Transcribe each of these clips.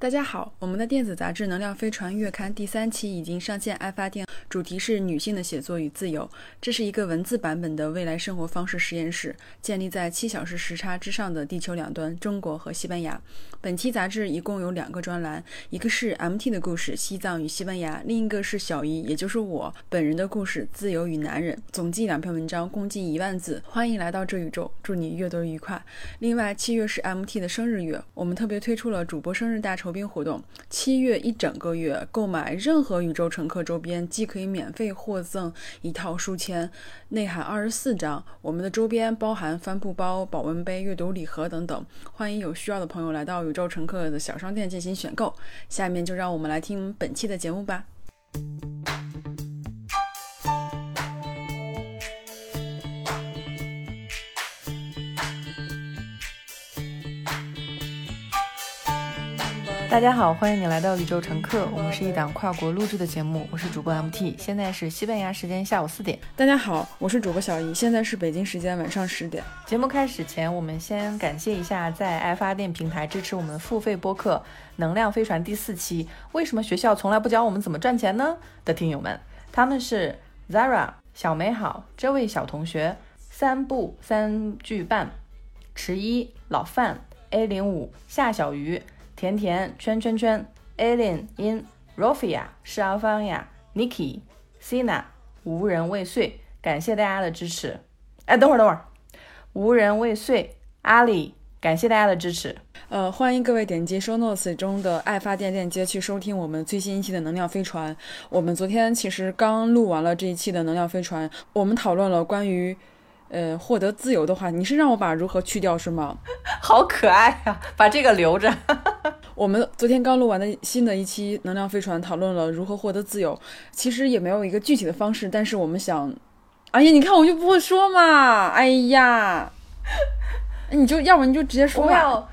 大家好，我们的电子杂志《能量飞船》月刊第三期已经上线爱发电，主题是女性的写作与自由。这是一个文字版本的未来生活方式实验室，建立在七小时时差之上的地球两端——中国和西班牙。本期杂志一共有两个专栏，一个是 MT 的故事《西藏与西班牙》，另一个是小姨，也就是我本人的故事《自由与男人》。总计两篇文章，共计一万字。欢迎来到这宇宙，祝你阅读愉快。另外，七月是 MT 的生日月，我们特别推出了主播生日大酬。筹编活动，七月一整个月，购买任何宇宙乘客周边，既可以免费获赠一套书签，内含二十四张。我们的周边包含帆布包、保温杯、阅读礼盒等等。欢迎有需要的朋友来到宇宙乘客的小商店进行选购。下面就让我们来听本期的节目吧。大家好，欢迎你来到宇宙乘客。我们是一档跨国录制的节目，我是主播 MT，现在是西班牙时间下午四点。大家好，我是主播小姨，现在是北京时间晚上十点。节目开始前，我们先感谢一下在爱发电平台支持我们付费播客《能量飞船》第四期。为什么学校从来不教我们怎么赚钱呢？的听友们，他们是 Zara 小美好这位小同学，三步三句半，迟一老范 A 零五夏小鱼。甜甜圈圈圈，Alien in Rofia 是阿芳呀，Niki，Sina 无人未遂，感谢大家的支持。哎，等会儿等会儿，无人未遂，阿里，感谢大家的支持。呃，欢迎各位点击 Show Notes 中的爱发电链接去收听我们最新一期的能量飞船。我们昨天其实刚录完了这一期的能量飞船，我们讨论了关于。呃，获得自由的话，你是让我把如何去掉是吗？好可爱呀，把这个留着。我们昨天刚录完的新的一期能量飞船，讨论了如何获得自由。其实也没有一个具体的方式，但是我们想，哎呀，你看我就不会说嘛，哎呀，你就要不你就直接说吧。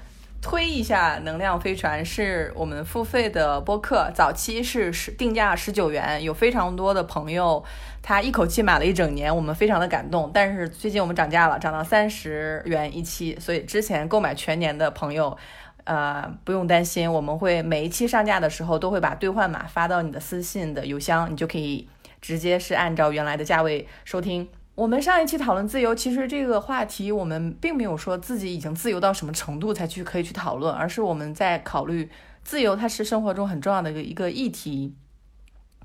推一下能量飞船是我们付费的播客，早期是十定价十九元，有非常多的朋友他一口气买了一整年，我们非常的感动。但是最近我们涨价了，涨到三十元一期，所以之前购买全年的朋友，呃不用担心，我们会每一期上架的时候都会把兑换码发到你的私信的邮箱，你就可以直接是按照原来的价位收听。我们上一期讨论自由，其实这个话题我们并没有说自己已经自由到什么程度才去可以去讨论，而是我们在考虑自由，它是生活中很重要的一个一个议题。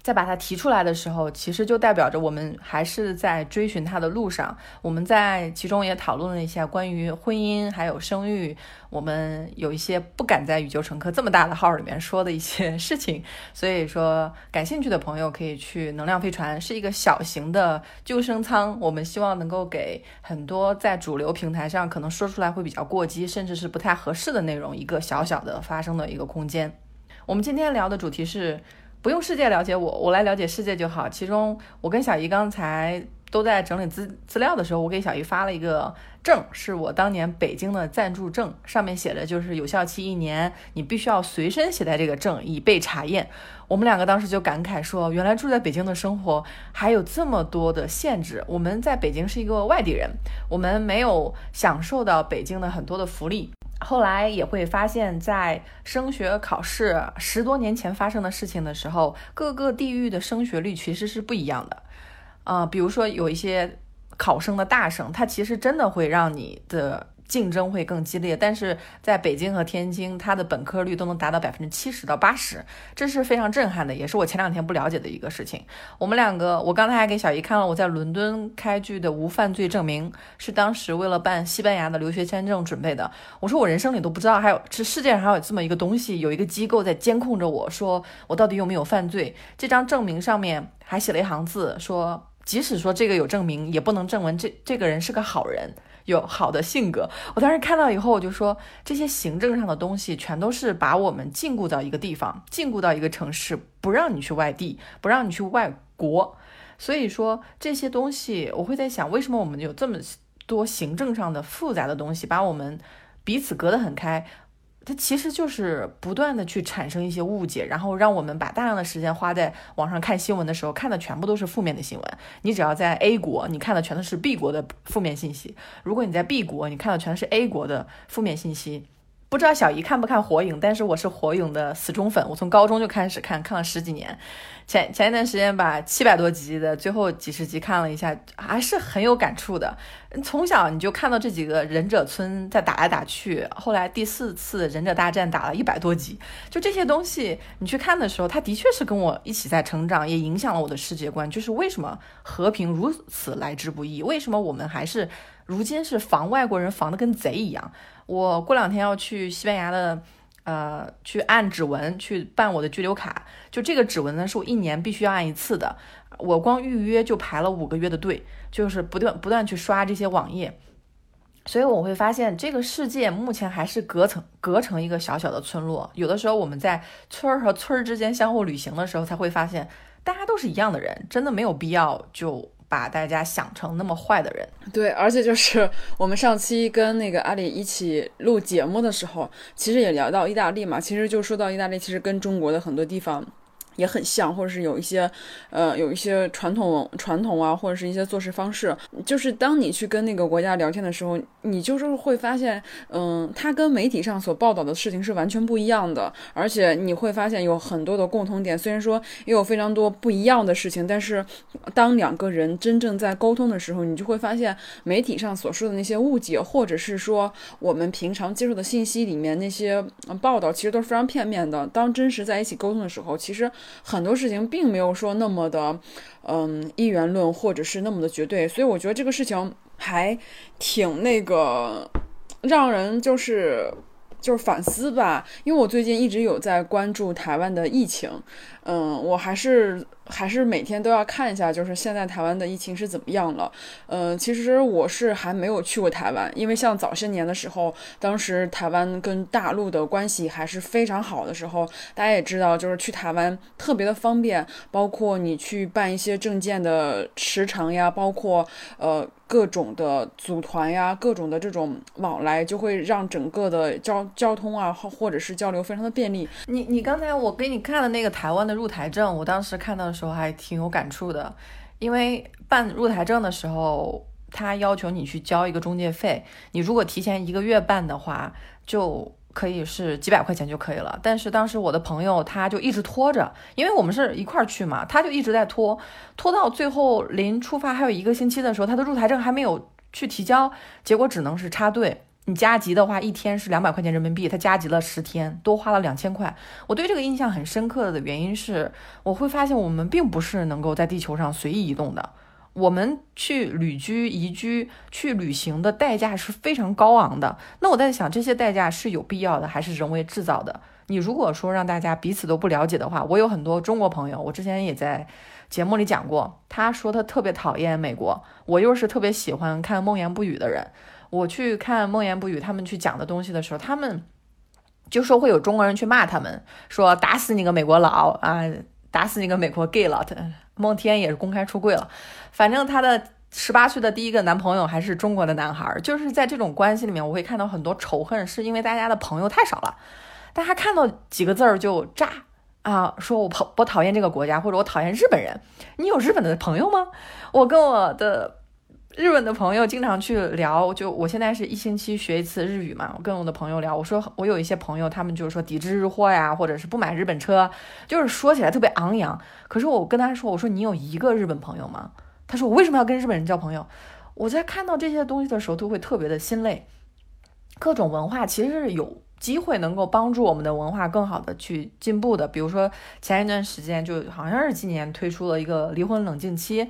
在把它提出来的时候，其实就代表着我们还是在追寻它的路上。我们在其中也讨论了一下关于婚姻还有生育，我们有一些不敢在宇宙乘客这么大的号里面说的一些事情。所以说，感兴趣的朋友可以去能量飞船，是一个小型的救生舱。我们希望能够给很多在主流平台上可能说出来会比较过激，甚至是不太合适的内容，一个小小的发声的一个空间。我们今天聊的主题是。不用世界了解我，我来了解世界就好。其中，我跟小姨刚才都在整理资资料的时候，我给小姨发了一个证，是我当年北京的暂住证，上面写的就是有效期一年，你必须要随身携带这个证以备查验。我们两个当时就感慨说，原来住在北京的生活还有这么多的限制。我们在北京是一个外地人，我们没有享受到北京的很多的福利。后来也会发现，在升学考试十多年前发生的事情的时候，各个地域的升学率其实是不一样的。啊，比如说有一些考生的大省，它其实真的会让你的。竞争会更激烈，但是在北京和天津，它的本科率都能达到百分之七十到八十，这是非常震撼的，也是我前两天不了解的一个事情。我们两个，我刚才还给小姨看了我在伦敦开具的无犯罪证明，是当时为了办西班牙的留学签证准备的。我说我人生里都不知道还有这世界上还有这么一个东西，有一个机构在监控着我，说我到底有没有犯罪。这张证明上面还写了一行字，说即使说这个有证明，也不能证明这这个人是个好人。有好的性格，我当时看到以后，我就说这些行政上的东西，全都是把我们禁锢到一个地方，禁锢到一个城市，不让你去外地，不让你去外国。所以说这些东西，我会在想，为什么我们有这么多行政上的复杂的东西，把我们彼此隔得很开。它其实就是不断的去产生一些误解，然后让我们把大量的时间花在网上看新闻的时候，看的全部都是负面的新闻。你只要在 A 国，你看的全都是 B 国的负面信息；如果你在 B 国，你看的全是 A 国的负面信息。不知道小姨看不看《火影》，但是我是《火影》的死忠粉，我从高中就开始看，看了十几年。前前一段时间把七百多集的最后几十集看了一下，还是很有感触的。从小你就看到这几个忍者村在打来打去，后来第四次忍者大战打了一百多集，就这些东西你去看的时候，它的确是跟我一起在成长，也影响了我的世界观。就是为什么和平如此来之不易？为什么我们还是如今是防外国人防的跟贼一样？我过两天要去西班牙的，呃，去按指纹去办我的居留卡。就这个指纹呢，是我一年必须要按一次的。我光预约就排了五个月的队，就是不断不断去刷这些网页。所以我会发现，这个世界目前还是隔成隔成一个小小的村落。有的时候我们在村儿和村儿之间相互旅行的时候，才会发现大家都是一样的人，真的没有必要就。把大家想成那么坏的人，对，而且就是我们上期跟那个阿里一起录节目的时候，其实也聊到意大利嘛，其实就说到意大利，其实跟中国的很多地方。也很像，或者是有一些，呃，有一些传统传统啊，或者是一些做事方式。就是当你去跟那个国家聊天的时候，你就是会发现，嗯，它跟媒体上所报道的事情是完全不一样的。而且你会发现有很多的共同点，虽然说也有非常多不一样的事情，但是当两个人真正在沟通的时候，你就会发现媒体上所说的那些误解，或者是说我们平常接受的信息里面那些报道，其实都是非常片面的。当真实在一起沟通的时候，其实。很多事情并没有说那么的，嗯，一元论或者是那么的绝对，所以我觉得这个事情还挺那个，让人就是就是反思吧。因为我最近一直有在关注台湾的疫情，嗯，我还是。还是每天都要看一下，就是现在台湾的疫情是怎么样了。嗯，其实我是还没有去过台湾，因为像早些年的时候，当时台湾跟大陆的关系还是非常好的时候，大家也知道，就是去台湾特别的方便，包括你去办一些证件的时长呀，包括呃各种的组团呀，各种的这种往来，就会让整个的交交通啊，或或者是交流非常的便利。你你刚才我给你看的那个台湾的入台证，我当时看到的。时候还挺有感触的，因为办入台证的时候，他要求你去交一个中介费。你如果提前一个月办的话，就可以是几百块钱就可以了。但是当时我的朋友他就一直拖着，因为我们是一块儿去嘛，他就一直在拖，拖到最后临出发还有一个星期的时候，他的入台证还没有去提交，结果只能是插队。你加急的话，一天是两百块钱人民币，他加急了十天，多花了两千块。我对这个印象很深刻的原因是，我会发现我们并不是能够在地球上随意移动的，我们去旅居、移居、去旅行的代价是非常高昂的。那我在想，这些代价是有必要的，还是人为制造的？你如果说让大家彼此都不了解的话，我有很多中国朋友，我之前也在节目里讲过，他说他特别讨厌美国，我又是特别喜欢看《梦言不语》的人。我去看《梦言不语》，他们去讲的东西的时候，他们就说会有中国人去骂他们，说打死你个美国佬啊，打死你个美国 gay 佬。孟天也是公开出柜了，反正她的十八岁的第一个男朋友还是中国的男孩。就是在这种关系里面，我会看到很多仇恨，是因为大家的朋友太少了，大家看到几个字儿就炸啊，说我讨我讨厌这个国家，或者我讨厌日本人。你有日本的朋友吗？我跟我的。日本的朋友经常去聊，就我现在是一星期学一次日语嘛。我跟我的朋友聊，我说我有一些朋友，他们就是说抵制日货呀，或者是不买日本车，就是说起来特别昂扬。可是我跟他说，我说你有一个日本朋友吗？他说我为什么要跟日本人交朋友？我在看到这些东西的时候，都会特别的心累。各种文化其实是有机会能够帮助我们的文化更好的去进步的。比如说前一段时间，就好像是今年推出了一个离婚冷静期。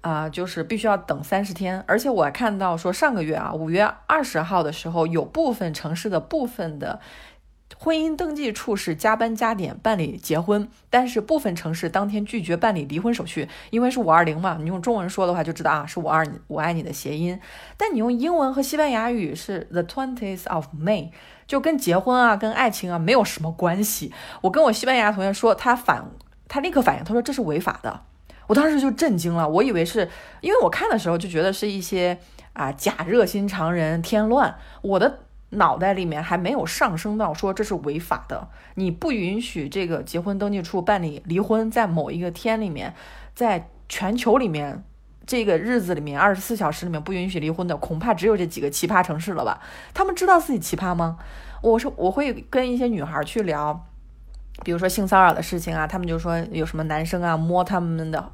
啊，就是必须要等三十天，而且我还看到说上个月啊，五月二十号的时候，有部分城市的部分的婚姻登记处是加班加点办理结婚，但是部分城市当天拒绝办理离婚手续，因为是五二零嘛，你用中文说的话就知道啊，是五二我爱你的谐音，但你用英文和西班牙语是 the twentieth of May，就跟结婚啊，跟爱情啊没有什么关系。我跟我西班牙同学说，他反，他立刻反应，他说这是违法的。我当时就震惊了，我以为是因为我看的时候就觉得是一些啊假热心肠人添乱，我的脑袋里面还没有上升到说这是违法的，你不允许这个结婚登记处办理离婚，在某一个天里面，在全球里面这个日子里面，二十四小时里面不允许离婚的，恐怕只有这几个奇葩城市了吧？他们知道自己奇葩吗？我说我会跟一些女孩去聊，比如说性骚扰的事情啊，他们就说有什么男生啊摸他们的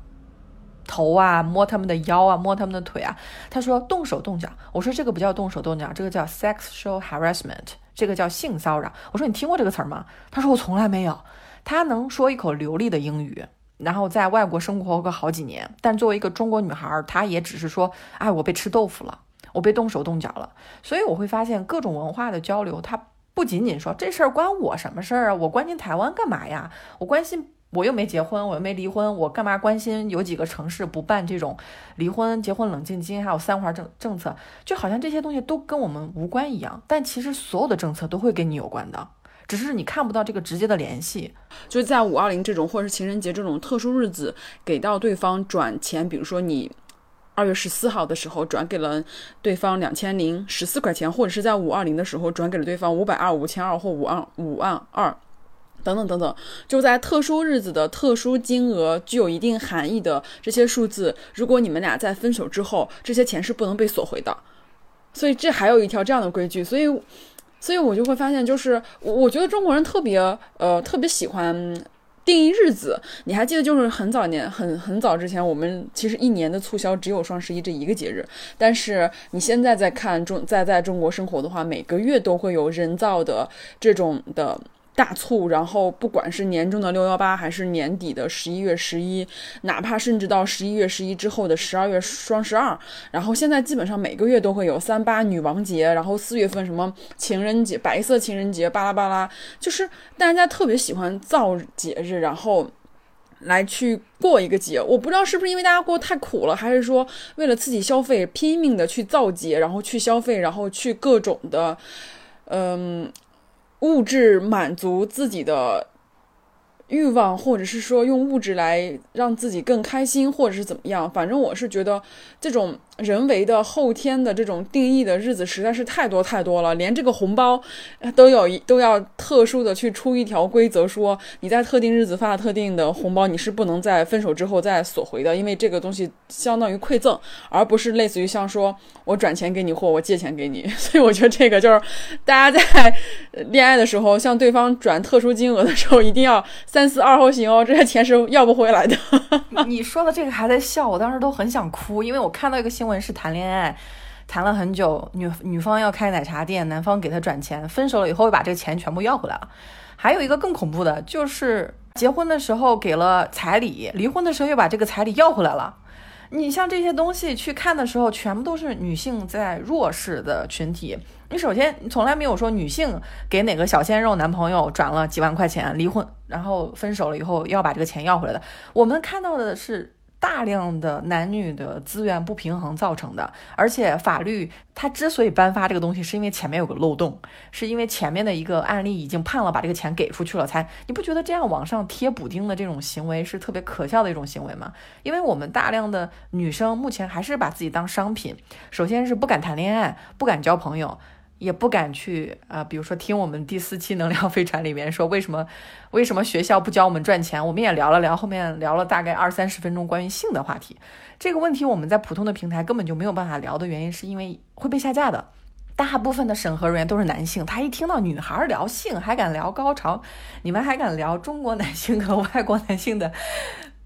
头啊，摸他们的腰啊，摸他们的腿啊。他说动手动脚，我说这个不叫动手动脚，这个叫 sexual harassment，这个叫性骚扰。我说你听过这个词儿吗？他说我从来没有。他能说一口流利的英语。然后在外国生活个好几年，但作为一个中国女孩，她也只是说：“哎，我被吃豆腐了，我被动手动脚了。”所以我会发现各种文化的交流，它不仅仅说这事儿关我什么事儿啊？我关心台湾干嘛呀？我关心我又没结婚，我又没离婚，我干嘛关心有几个城市不办这种离婚、结婚冷静金，还有三环政政策？就好像这些东西都跟我们无关一样，但其实所有的政策都会跟你有关的。只是你看不到这个直接的联系，就是在五二零这种或者是情人节这种特殊日子，给到对方转钱，比如说你二月十四号的时候转给了对方两千零十四块钱，或者是在五二零的时候转给了对方五百二、五千二或五万五万二，等等等等，就在特殊日子的特殊金额具有一定含义的这些数字，如果你们俩在分手之后，这些钱是不能被索回的，所以这还有一条这样的规矩，所以。所以我就会发现，就是我觉得中国人特别呃特别喜欢定义日子。你还记得，就是很早年很很早之前，我们其实一年的促销只有双十一这一个节日。但是你现在在看中在在中国生活的话，每个月都会有人造的这种的。大促，然后不管是年终的六幺八，还是年底的十一月十一，哪怕甚至到十一月十一之后的十二月双十二，然后现在基本上每个月都会有三八女王节，然后四月份什么情人节、白色情人节，巴拉巴拉，就是大家特别喜欢造节日，然后来去过一个节。我不知道是不是因为大家过太苦了，还是说为了刺激消费，拼命的去造节，然后去消费，然后去各种的，嗯。物质满足自己的。欲望，或者是说用物质来让自己更开心，或者是怎么样？反正我是觉得这种人为的后天的这种定义的日子实在是太多太多了，连这个红包都有一都要特殊的去出一条规则，说你在特定日子发特定的红包，你是不能在分手之后再索回的，因为这个东西相当于馈赠，而不是类似于像说我转钱给你或我借钱给你。所以我觉得这个就是大家在恋爱的时候向对方转特殊金额的时候，一定要。三思而后行哦，这些钱是要不回来的。你说的这个还在笑，我当时都很想哭，因为我看到一个新闻是谈恋爱，谈了很久，女女方要开奶茶店，男方给她转钱，分手了以后又把这个钱全部要回来了。还有一个更恐怖的，就是结婚的时候给了彩礼，离婚的时候又把这个彩礼要回来了。你像这些东西去看的时候，全部都是女性在弱势的群体。你首先，你从来没有说女性给哪个小鲜肉男朋友转了几万块钱，离婚然后分手了以后要把这个钱要回来的。我们看到的是。大量的男女的资源不平衡造成的，而且法律它之所以颁发这个东西，是因为前面有个漏洞，是因为前面的一个案例已经判了，把这个钱给出去了，才你不觉得这样往上贴补丁的这种行为是特别可笑的一种行为吗？因为我们大量的女生目前还是把自己当商品，首先是不敢谈恋爱，不敢交朋友。也不敢去啊，比如说听我们第四期能量飞船里面说为什么为什么学校不教我们赚钱，我们也聊了聊，后面聊了大概二三十分钟关于性的话题。这个问题我们在普通的平台根本就没有办法聊的原因，是因为会被下架的。大部分的审核人员都是男性，他一听到女孩聊性还敢聊高潮，你们还敢聊中国男性和外国男性的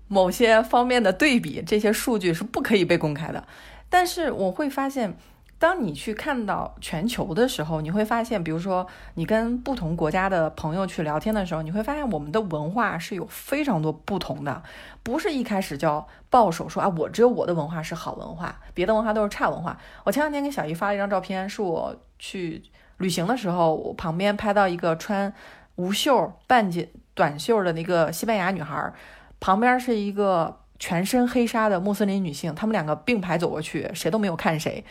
某些方面的对比，这些数据是不可以被公开的。但是我会发现。当你去看到全球的时候，你会发现，比如说你跟不同国家的朋友去聊天的时候，你会发现我们的文化是有非常多不同的，不是一开始就抱手说啊，我只有我的文化是好文化，别的文化都是差文化。我前两天给小姨发了一张照片，是我去旅行的时候，我旁边拍到一个穿无袖半截短袖的那个西班牙女孩，旁边是一个全身黑纱的穆斯林女性，他们两个并排走过去，谁都没有看谁。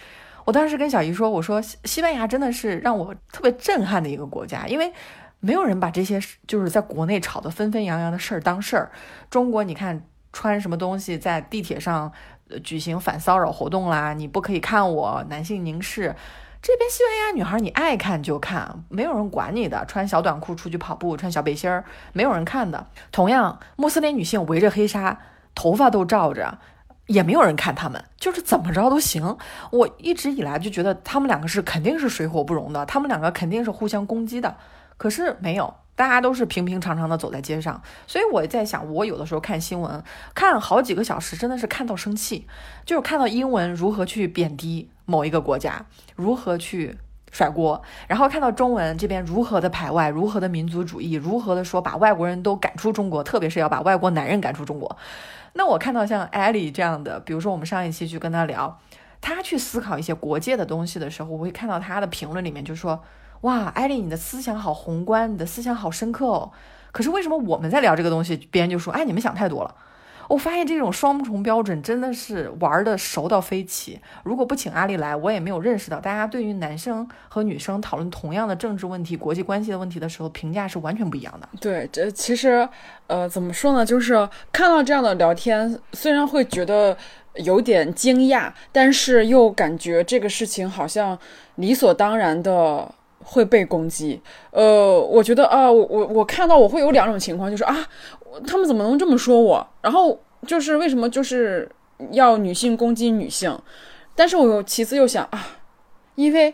我当时跟小姨说：“我说西班牙真的是让我特别震撼的一个国家，因为没有人把这些就是在国内吵得纷纷扬扬的事儿当事儿。中国，你看穿什么东西在地铁上举行反骚扰活动啦，你不可以看我，男性凝视。这边西班牙女孩你爱看就看，没有人管你的，穿小短裤出去跑步，穿小背心儿，没有人看的。同样，穆斯林女性围着黑纱，头发都罩着。”也没有人看他们，就是怎么着都行。我一直以来就觉得他们两个是肯定是水火不容的，他们两个肯定是互相攻击的。可是没有，大家都是平平常常的走在街上。所以我在想，我有的时候看新闻，看好几个小时，真的是看到生气，就是看到英文如何去贬低某一个国家，如何去甩锅，然后看到中文这边如何的排外，如何的民族主义，如何的说把外国人都赶出中国，特别是要把外国男人赶出中国。那我看到像艾莉这样的，比如说我们上一期去跟他聊，他去思考一些国界的东西的时候，我会看到他的评论里面就说：“哇，艾莉，你的思想好宏观，你的思想好深刻哦。”可是为什么我们在聊这个东西，别人就说：“哎，你们想太多了。”我发现这种双重标准真的是玩的熟到飞起。如果不请阿丽来，我也没有认识到大家对于男生和女生讨论同样的政治问题、国际关系的问题的时候，评价是完全不一样的。对，这其实，呃，怎么说呢？就是看到这样的聊天，虽然会觉得有点惊讶，但是又感觉这个事情好像理所当然的会被攻击。呃，我觉得啊，我我我看到我会有两种情况，就是啊。他们怎么能这么说我？然后就是为什么就是要女性攻击女性？但是我又其次又想啊，因为。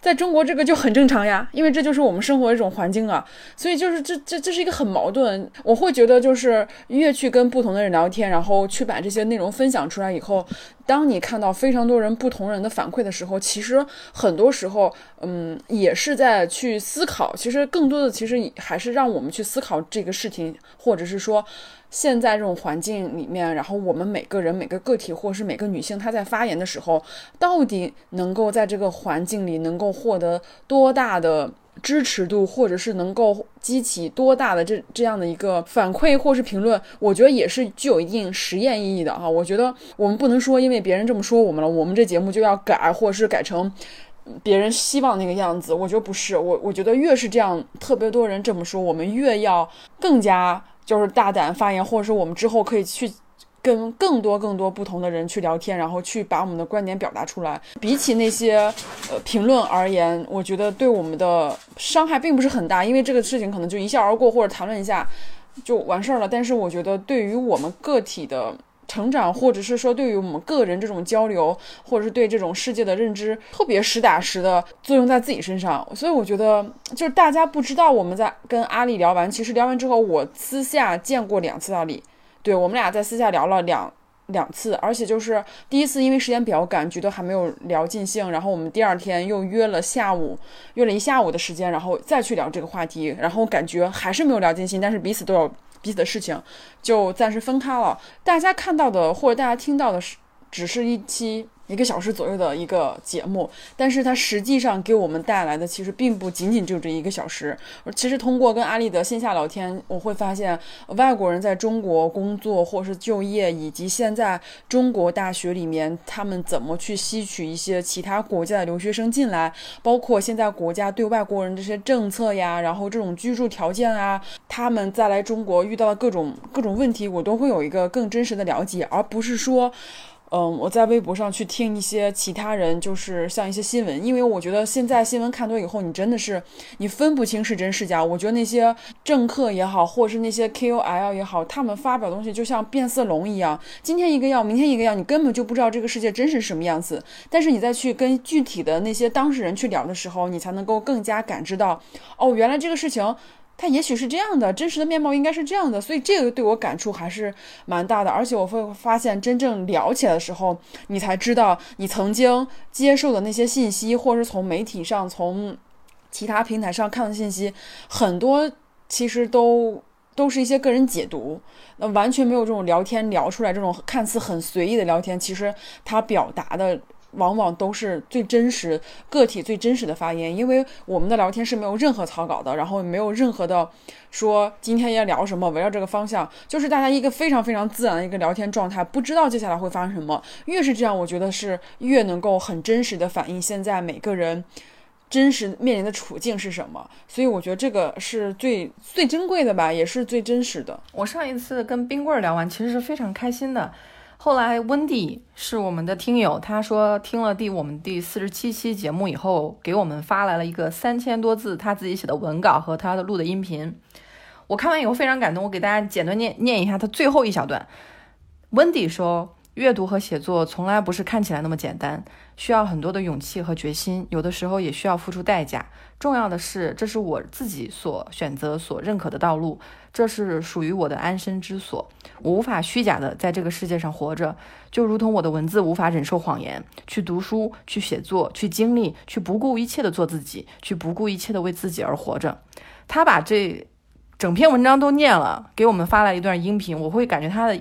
在中国，这个就很正常呀，因为这就是我们生活的一种环境啊，所以就是这这这是一个很矛盾。我会觉得，就是越去跟不同的人聊天，然后去把这些内容分享出来以后，当你看到非常多人不同人的反馈的时候，其实很多时候，嗯，也是在去思考。其实更多的，其实还是让我们去思考这个事情，或者是说。现在这种环境里面，然后我们每个人、每个个体，或是每个女性，她在发言的时候，到底能够在这个环境里能够获得多大的支持度，或者是能够激起多大的这这样的一个反馈或是评论，我觉得也是具有一定实验意义的啊。我觉得我们不能说因为别人这么说我们了，我们这节目就要改，或者是改成别人希望那个样子。我觉得不是，我我觉得越是这样，特别多人这么说，我们越要更加。就是大胆发言，或者是我们之后可以去跟更多更多不同的人去聊天，然后去把我们的观点表达出来。比起那些呃评论而言，我觉得对我们的伤害并不是很大，因为这个事情可能就一笑而过，或者谈论一下就完事儿了。但是我觉得对于我们个体的。成长，或者是说对于我们个人这种交流，或者是对这种世界的认知，特别实打实的作用在自己身上。所以我觉得，就是大家不知道我们在跟阿丽聊完，其实聊完之后，我私下见过两次阿丽，对我们俩在私下聊了两两次，而且就是第一次因为时间比较赶，觉得还没有聊尽兴，然后我们第二天又约了下午，约了一下午的时间，然后再去聊这个话题，然后感觉还是没有聊尽兴，但是彼此都有。彼此的事情就暂时分开了。大家看到的或者大家听到的是，只是一期。一个小时左右的一个节目，但是它实际上给我们带来的其实并不仅仅就这一个小时。其实通过跟阿丽的线下聊天，我会发现外国人在中国工作或是就业，以及现在中国大学里面他们怎么去吸取一些其他国家的留学生进来，包括现在国家对外国人这些政策呀，然后这种居住条件啊，他们再来中国遇到的各种各种问题，我都会有一个更真实的了解，而不是说。嗯，我在微博上去听一些其他人，就是像一些新闻，因为我觉得现在新闻看多以后，你真的是你分不清是真是假。我觉得那些政客也好，或者是那些 KOL 也好，他们发表东西就像变色龙一样，今天一个样，明天一个样，你根本就不知道这个世界真是什么样子。但是你再去跟具体的那些当事人去聊的时候，你才能够更加感知到，哦，原来这个事情。它也许是这样的，真实的面貌应该是这样的，所以这个对我感触还是蛮大的。而且我会发现，真正聊起来的时候，你才知道你曾经接受的那些信息，或者是从媒体上、从其他平台上看的信息，很多其实都都是一些个人解读，那完全没有这种聊天聊出来这种看似很随意的聊天，其实它表达的。往往都是最真实个体最真实的发言，因为我们的聊天是没有任何草稿的，然后没有任何的说今天要聊什么，围绕这个方向，就是大家一个非常非常自然的一个聊天状态，不知道接下来会发生什么。越是这样，我觉得是越能够很真实的反映现在每个人真实面临的处境是什么。所以我觉得这个是最最珍贵的吧，也是最真实的。我上一次跟冰棍聊完，其实是非常开心的。后来温迪是我们的听友，他说听了第我们第四十七期节目以后，给我们发来了一个三千多字他自己写的文稿和他的录的音频。我看完以后非常感动，我给大家简单念念一下他最后一小段。温迪说：“阅读和写作从来不是看起来那么简单，需要很多的勇气和决心，有的时候也需要付出代价。重要的是，这是我自己所选择、所认可的道路，这是属于我的安身之所。我无法虚假的在这个世界上活着，就如同我的文字无法忍受谎言。去读书，去写作，去经历，去不顾一切的做自己，去不顾一切的为自己而活着。他把这整篇文章都念了，给我们发来一段音频，我会感觉他的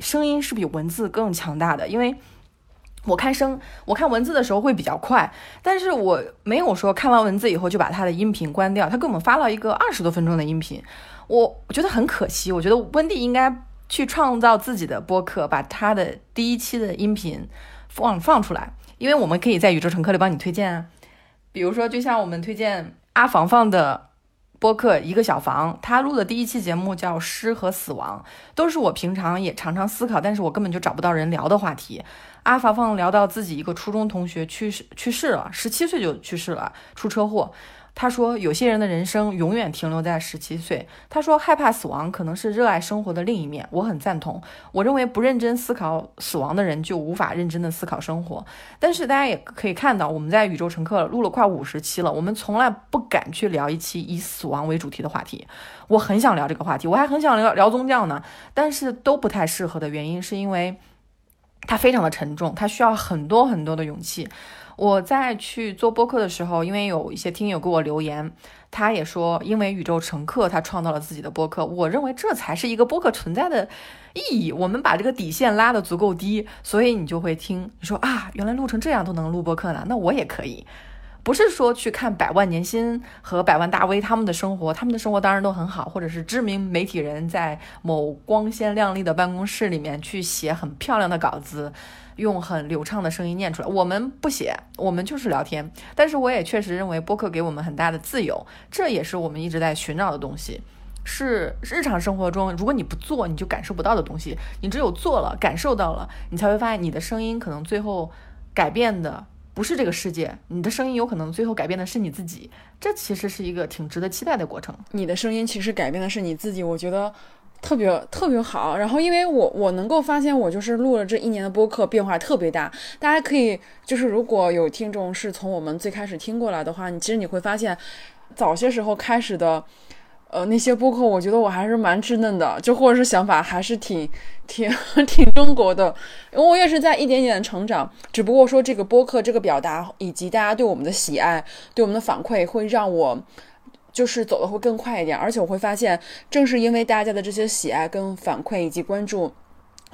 声音是比文字更强大的，因为。我看声，我看文字的时候会比较快，但是我没有说看完文字以后就把他的音频关掉。他给我们发了一个二十多分钟的音频，我我觉得很可惜。我觉得温蒂应该去创造自己的播客，把他的第一期的音频放放出来，因为我们可以在宇宙乘客里帮你推荐啊。比如说，就像我们推荐阿房房的播客《一个小房》，他录的第一期节目叫《诗和死亡》，都是我平常也常常思考，但是我根本就找不到人聊的话题。阿房房聊到自己一个初中同学去世去世了，十七岁就去世了，出车祸。他说，有些人的人生永远停留在十七岁。他说，害怕死亡可能是热爱生活的另一面。我很赞同。我认为不认真思考死亡的人就无法认真的思考生活。但是大家也可以看到，我们在宇宙乘客录了快五十期了，我们从来不敢去聊一期以死亡为主题的话题。我很想聊这个话题，我还很想聊聊宗教呢，但是都不太适合的原因是因为。它非常的沉重，它需要很多很多的勇气。我在去做播客的时候，因为有一些听友给我留言，他也说，因为宇宙乘客他创造了自己的播客，我认为这才是一个播客存在的意义。我们把这个底线拉得足够低，所以你就会听，你说啊，原来录成这样都能录播客呢，那我也可以。不是说去看百万年薪和百万大 V 他们的生活，他们的生活当然都很好，或者是知名媒体人在某光鲜亮丽的办公室里面去写很漂亮的稿子，用很流畅的声音念出来。我们不写，我们就是聊天。但是我也确实认为播客给我们很大的自由，这也是我们一直在寻找的东西，是日常生活中如果你不做你就感受不到的东西。你只有做了，感受到了，你才会发现你的声音可能最后改变的。不是这个世界，你的声音有可能最后改变的是你自己，这其实是一个挺值得期待的过程。你的声音其实改变的是你自己，我觉得特别特别好。然后，因为我我能够发现，我就是录了这一年的播客，变化特别大。大家可以就是如果有听众是从我们最开始听过来的话，你其实你会发现，早些时候开始的。呃，那些播客，我觉得我还是蛮稚嫩的，就或者是想法还是挺 挺挺中国的，因为我也是在一点点成长。只不过说这个播客这个表达以及大家对我们的喜爱、对我们的反馈，会让我就是走的会更快一点。而且我会发现，正是因为大家的这些喜爱跟反馈以及关注。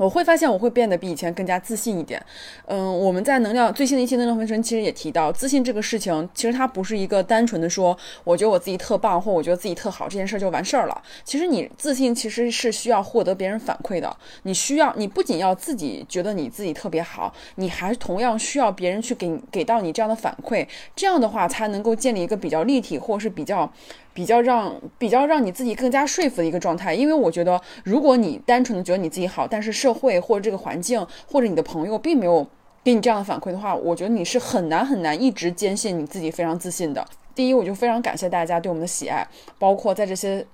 我会发现我会变得比以前更加自信一点。嗯，我们在能量最新的一期能量分身其实也提到，自信这个事情其实它不是一个单纯的说我觉得我自己特棒或我觉得自己特好这件事就完事儿了。其实你自信其实是需要获得别人反馈的，你需要你不仅要自己觉得你自己特别好，你还同样需要别人去给给到你这样的反馈，这样的话才能够建立一个比较立体或者是比较。比较让比较让你自己更加说服的一个状态，因为我觉得，如果你单纯的觉得你自己好，但是社会或者这个环境或者你的朋友并没有给你这样的反馈的话，我觉得你是很难很难一直坚信你自己非常自信的。第一，我就非常感谢大家对我们的喜爱，包括在这些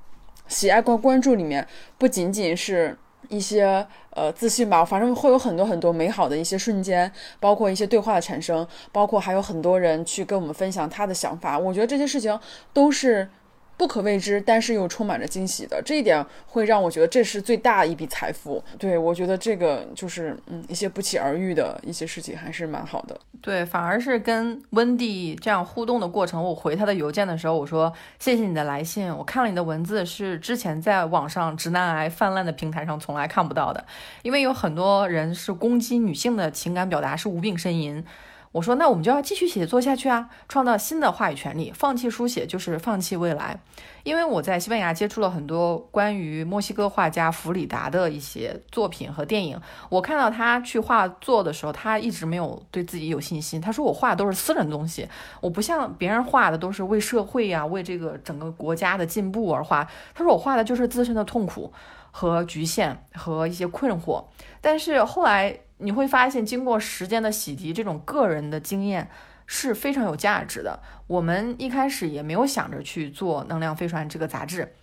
喜爱关关注里面，不仅仅是。一些呃自信吧，反正会有很多很多美好的一些瞬间，包括一些对话的产生，包括还有很多人去跟我们分享他的想法。我觉得这些事情都是。不可未知，但是又充满着惊喜的这一点，会让我觉得这是最大一笔财富。对我觉得这个就是嗯一些不期而遇的一些事情，还是蛮好的。对，反而是跟温蒂这样互动的过程，我回他的邮件的时候，我说谢谢你的来信，我看了你的文字，是之前在网上直男癌泛滥的平台上从来看不到的，因为有很多人是攻击女性的情感表达是无病呻吟。我说，那我们就要继续写作下去啊，创造新的话语权利。放弃书写就是放弃未来。因为我在西班牙接触了很多关于墨西哥画家弗里达的一些作品和电影，我看到他去画作的时候，他一直没有对自己有信心。他说：“我画的都是私人东西，我不像别人画的都是为社会呀、为这个整个国家的进步而画。”他说：“我画的就是自身的痛苦和局限和一些困惑。”但是后来。你会发现，经过时间的洗涤，这种个人的经验是非常有价值的。我们一开始也没有想着去做《能量飞船》这个杂志，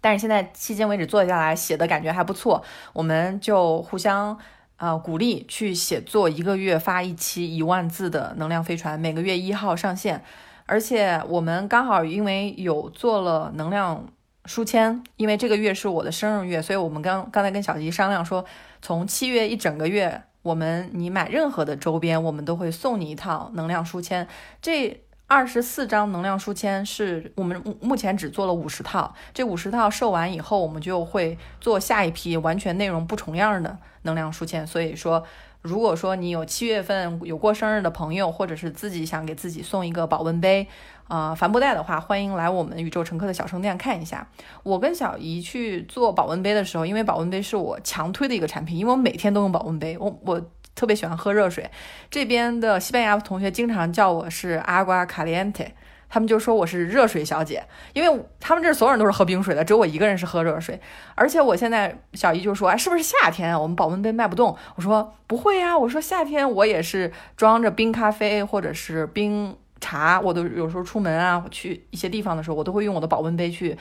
但是现在迄今为止做下来，写的感觉还不错，我们就互相呃，鼓励去写作，一个月发一期一万字的能量飞船，每个月一号上线。而且我们刚好因为有做了能量书签，因为这个月是我的生日月，所以我们刚刚才跟小吉商量说，从七月一整个月，我们你买任何的周边，我们都会送你一套能量书签。这二十四张能量书签是我们目前只做了五十套，这五十套售完以后，我们就会做下一批完全内容不重样的能量书签。所以说，如果说你有七月份有过生日的朋友，或者是自己想给自己送一个保温杯，啊，帆布袋的话，欢迎来我们宇宙乘客的小生店看一下。我跟小姨去做保温杯的时候，因为保温杯是我强推的一个产品，因为我每天都用保温杯，我我。特别喜欢喝热水，这边的西班牙同学经常叫我是阿瓜卡利安特，他们就说我是热水小姐，因为他们这所有人都是喝冰水的，只有我一个人是喝热水。而且我现在小姨就说，哎，是不是夏天啊我们保温杯卖不动？我说不会呀，我说夏天我也是装着冰咖啡或者是冰茶，我都有时候出门啊去一些地方的时候，我都会用我的保温杯去。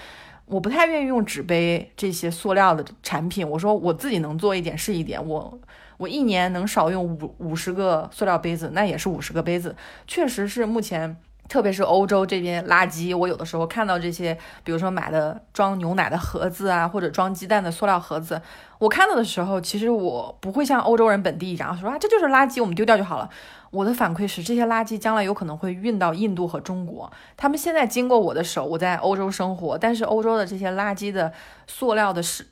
我不太愿意用纸杯这些塑料的产品，我说我自己能做一点是一点，我。我一年能少用五五十个塑料杯子，那也是五十个杯子，确实是目前，特别是欧洲这边垃圾，我有的时候看到这些，比如说买的装牛奶的盒子啊，或者装鸡蛋的塑料盒子，我看到的时候，其实我不会像欧洲人本地一样说啊，这就是垃圾，我们丢掉就好了。我的反馈是，这些垃圾将来有可能会运到印度和中国，他们现在经过我的手，我在欧洲生活，但是欧洲的这些垃圾的塑料的是。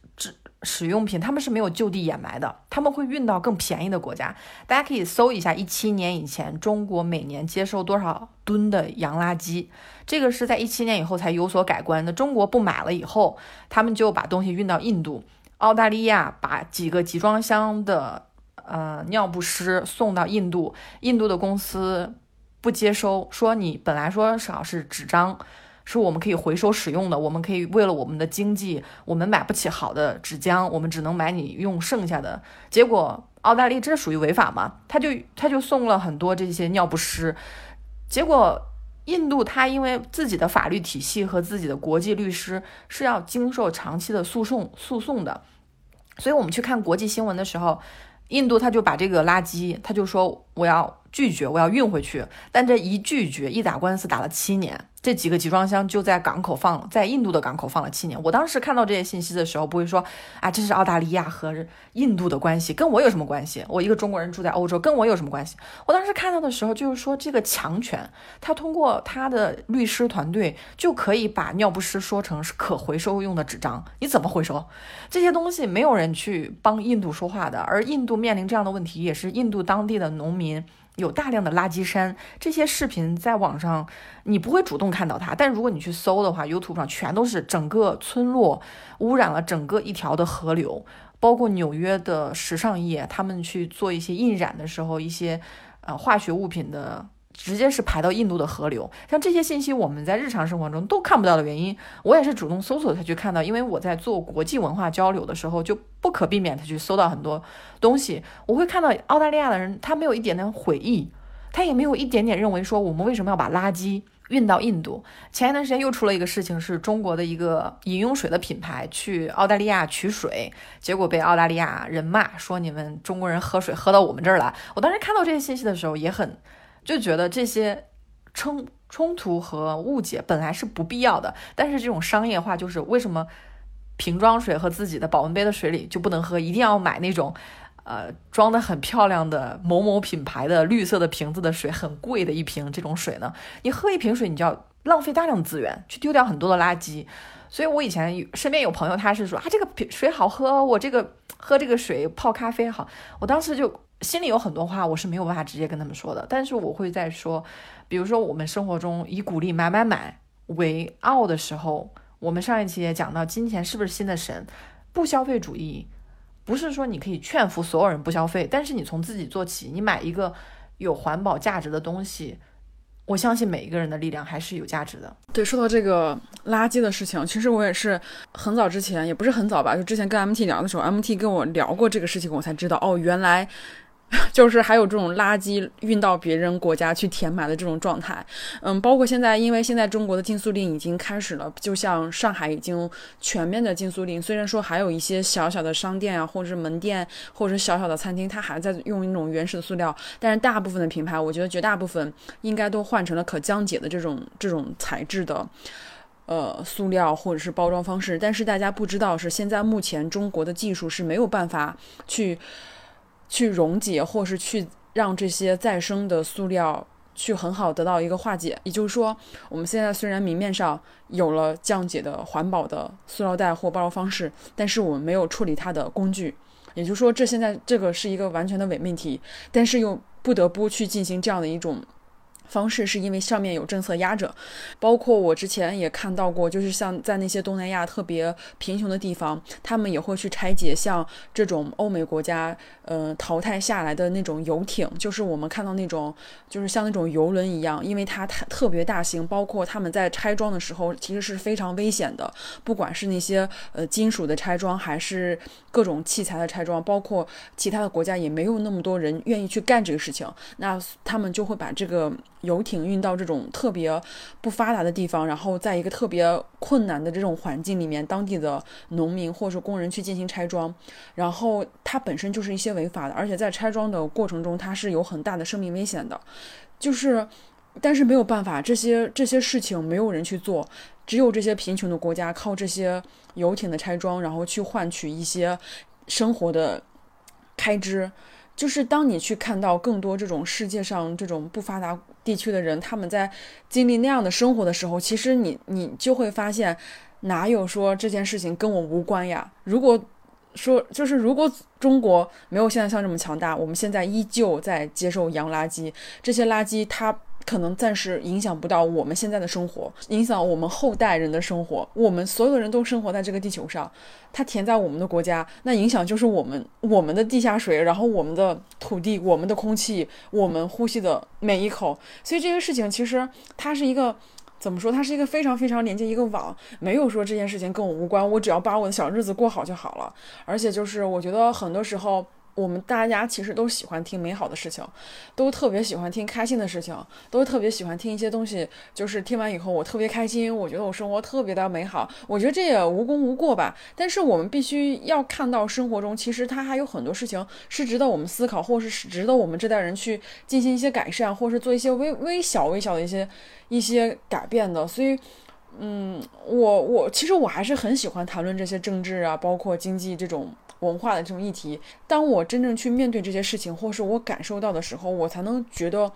使用品，他们是没有就地掩埋的，他们会运到更便宜的国家。大家可以搜一下，一七年以前中国每年接收多少吨的洋垃圾，这个是在一七年以后才有所改观的。中国不买了以后，他们就把东西运到印度、澳大利亚，把几个集装箱的呃尿不湿送到印度，印度的公司不接收，说你本来说少是纸张。是我们可以回收使用的，我们可以为了我们的经济，我们买不起好的纸浆，我们只能买你用剩下的。结果澳大利亚这属于违法嘛？他就他就送了很多这些尿不湿。结果印度他因为自己的法律体系和自己的国际律师是要经受长期的诉讼诉讼的，所以我们去看国际新闻的时候，印度他就把这个垃圾，他就说我要拒绝，我要运回去。但这一拒绝，一打官司打了七年。这几个集装箱就在港口放，在印度的港口放了七年。我当时看到这些信息的时候，不会说啊，这是澳大利亚和印度的关系，跟我有什么关系？我一个中国人住在欧洲，跟我有什么关系？我当时看到的时候，就是说这个强权，他通过他的律师团队就可以把尿不湿说成是可回收用的纸张。你怎么回收这些东西？没有人去帮印度说话的，而印度面临这样的问题，也是印度当地的农民。有大量的垃圾山，这些视频在网上你不会主动看到它，但如果你去搜的话，YouTube 上全都是整个村落污染了整个一条的河流，包括纽约的时尚业，他们去做一些印染的时候，一些呃化学物品的。直接是排到印度的河流，像这些信息我们在日常生活中都看不到的原因，我也是主动搜索才去看到，因为我在做国际文化交流的时候，就不可避免的去搜到很多东西。我会看到澳大利亚的人，他没有一点点悔意，他也没有一点点认为说我们为什么要把垃圾运到印度。前一段时间又出了一个事情，是中国的一个饮用水的品牌去澳大利亚取水，结果被澳大利亚人骂说你们中国人喝水喝到我们这儿来。我当时看到这些信息的时候也很。就觉得这些冲冲突和误解本来是不必要的，但是这种商业化就是为什么瓶装水和自己的保温杯的水里就不能喝，一定要买那种呃装的很漂亮的某某品牌的绿色的瓶子的水，很贵的一瓶这种水呢？你喝一瓶水，你就要浪费大量的资源，去丢掉很多的垃圾。所以我以前身边有朋友，他是说啊这个瓶水好喝，我这个喝这个水泡咖啡好，我当时就。心里有很多话，我是没有办法直接跟他们说的，但是我会在说，比如说我们生活中以鼓励买买买为傲的时候，我们上一期也讲到，金钱是不是新的神？不消费主义不是说你可以劝服所有人不消费，但是你从自己做起，你买一个有环保价值的东西，我相信每一个人的力量还是有价值的。对，说到这个垃圾的事情，其实我也是很早之前，也不是很早吧，就之前跟 MT 聊的时候，MT 跟我聊过这个事情，我才知道，哦，原来。就是还有这种垃圾运到别人国家去填埋的这种状态，嗯，包括现在，因为现在中国的禁塑令已经开始了，就像上海已经全面的禁塑令，虽然说还有一些小小的商店啊，或者是门店，或者是小小的餐厅，它还在用那种原始的塑料，但是大部分的品牌，我觉得绝大部分应该都换成了可降解的这种这种材质的，呃，塑料或者是包装方式，但是大家不知道是现在目前中国的技术是没有办法去。去溶解，或是去让这些再生的塑料去很好得到一个化解。也就是说，我们现在虽然明面上有了降解的环保的塑料袋或包装方式，但是我们没有处理它的工具。也就是说，这现在这个是一个完全的伪命题，但是又不得不去进行这样的一种。方式是因为上面有政策压着，包括我之前也看到过，就是像在那些东南亚特别贫穷的地方，他们也会去拆解像这种欧美国家呃淘汰下来的那种游艇，就是我们看到那种就是像那种游轮一样，因为它太特别大型，包括他们在拆装的时候其实是非常危险的，不管是那些呃金属的拆装，还是各种器材的拆装，包括其他的国家也没有那么多人愿意去干这个事情，那他们就会把这个。游艇运到这种特别不发达的地方，然后在一个特别困难的这种环境里面，当地的农民或者说工人去进行拆装，然后它本身就是一些违法的，而且在拆装的过程中，它是有很大的生命危险的。就是，但是没有办法，这些这些事情没有人去做，只有这些贫穷的国家靠这些游艇的拆装，然后去换取一些生活的开支。就是当你去看到更多这种世界上这种不发达地区的人，他们在经历那样的生活的时候，其实你你就会发现，哪有说这件事情跟我无关呀？如果说就是如果中国没有现在像这么强大，我们现在依旧在接受洋垃圾，这些垃圾它。可能暂时影响不到我们现在的生活，影响我们后代人的生活。我们所有的人都生活在这个地球上，它填在我们的国家，那影响就是我们我们的地下水，然后我们的土地、我们的空气、我们呼吸的每一口。所以这个事情其实它是一个怎么说？它是一个非常非常连接一个网，没有说这件事情跟我无关，我只要把我的小日子过好就好了。而且就是我觉得很多时候。我们大家其实都喜欢听美好的事情，都特别喜欢听开心的事情，都特别喜欢听一些东西。就是听完以后，我特别开心，我觉得我生活特别的美好。我觉得这也无功无过吧。但是我们必须要看到生活中，其实它还有很多事情是值得我们思考，或是值得我们这代人去进行一些改善，或是做一些微微小微小的一些一些改变的。所以，嗯，我我其实我还是很喜欢谈论这些政治啊，包括经济这种。文化的这种议题，当我真正去面对这些事情，或是我感受到的时候，我才能觉得，